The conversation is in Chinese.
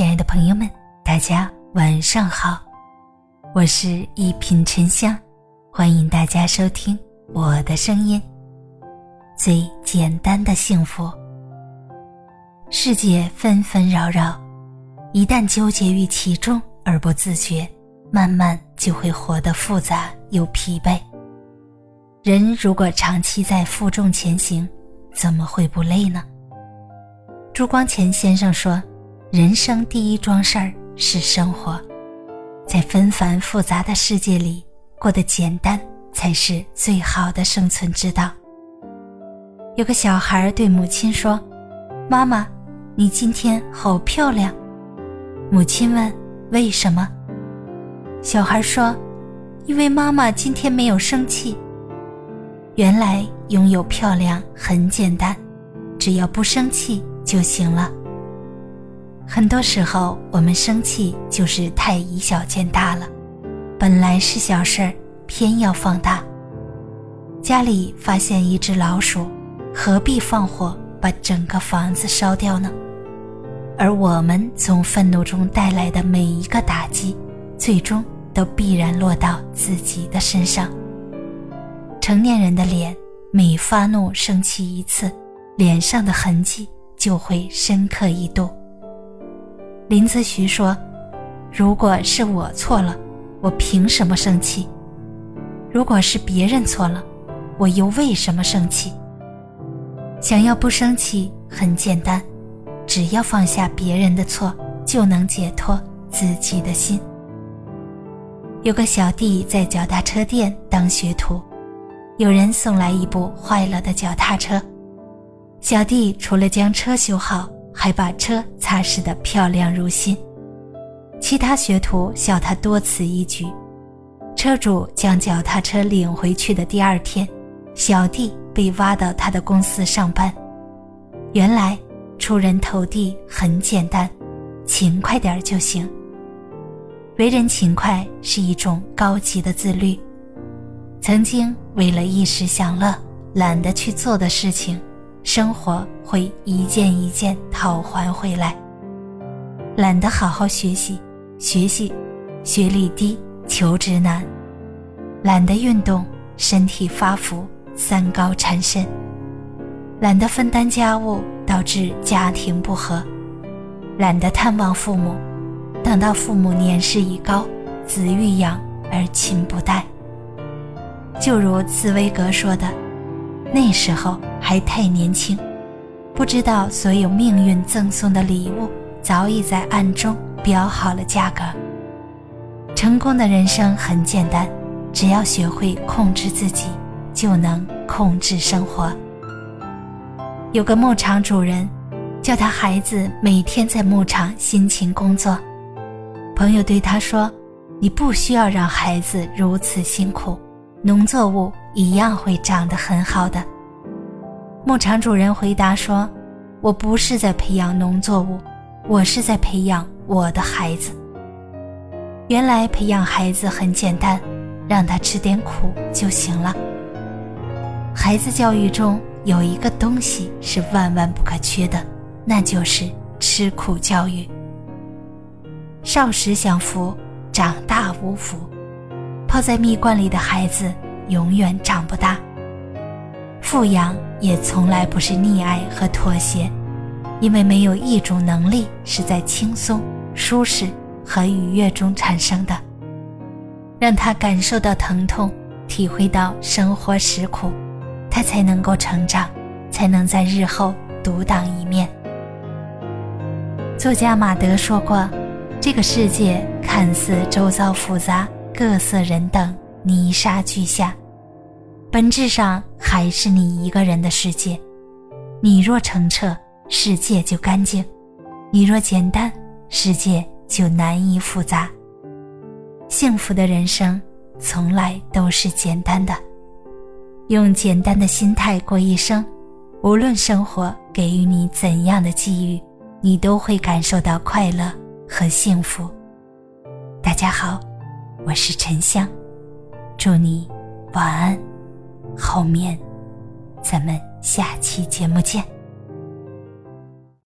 亲爱的朋友们，大家晚上好，我是一品沉香，欢迎大家收听我的声音。最简单的幸福。世界纷纷扰扰，一旦纠结于其中而不自觉，慢慢就会活得复杂又疲惫。人如果长期在负重前行，怎么会不累呢？朱光潜先生说：“人生第一桩事儿是生活，在纷繁复杂的世界里过得简单，才是最好的生存之道。”有个小孩对母亲说：“妈妈，你今天好漂亮。”母亲问：“为什么？”小孩说：“因为妈妈今天没有生气。”原来拥有漂亮很简单，只要不生气。就行了。很多时候，我们生气就是太以小见大了，本来是小事儿，偏要放大。家里发现一只老鼠，何必放火把整个房子烧掉呢？而我们从愤怒中带来的每一个打击，最终都必然落到自己的身上。成年人的脸，每发怒生气一次，脸上的痕迹。就会深刻一度。林则徐说：“如果是我错了，我凭什么生气？如果是别人错了，我又为什么生气？想要不生气很简单，只要放下别人的错，就能解脱自己的心。”有个小弟在脚踏车店当学徒，有人送来一部坏了的脚踏车。小弟除了将车修好，还把车擦拭得漂亮如新。其他学徒笑他多此一举。车主将脚踏车领回去的第二天，小弟被挖到他的公司上班。原来出人头地很简单，勤快点就行。为人勤快是一种高级的自律。曾经为了一时享乐，懒得去做的事情。生活会一件一件讨还回来。懒得好好学习，学习学历低，求职难；懒得运动，身体发福，三高缠身；懒得分担家务，导致家庭不和；懒得探望父母，等到父母年事已高，子欲养而亲不待。就如茨威格说的。那时候还太年轻，不知道所有命运赠送的礼物早已在暗中标好了价格。成功的人生很简单，只要学会控制自己，就能控制生活。有个牧场主人，叫他孩子每天在牧场辛勤工作。朋友对他说：“你不需要让孩子如此辛苦，农作物。”一样会长得很好的。牧场主人回答说：“我不是在培养农作物，我是在培养我的孩子。原来培养孩子很简单，让他吃点苦就行了。孩子教育中有一个东西是万万不可缺的，那就是吃苦教育。少时享福，长大无福。泡在蜜罐里的孩子。”永远长不大。富养也从来不是溺爱和妥协，因为没有一种能力是在轻松、舒适和愉悦中产生的。让他感受到疼痛，体会到生活实苦，他才能够成长，才能在日后独当一面。作家马德说过：“这个世界看似周遭复杂，各色人等。”泥沙俱下，本质上还是你一个人的世界。你若澄澈，世界就干净；你若简单，世界就难以复杂。幸福的人生从来都是简单的，用简单的心态过一生，无论生活给予你怎样的际遇，你都会感受到快乐和幸福。大家好，我是沉香。祝你晚安，后面，咱们下期节目见。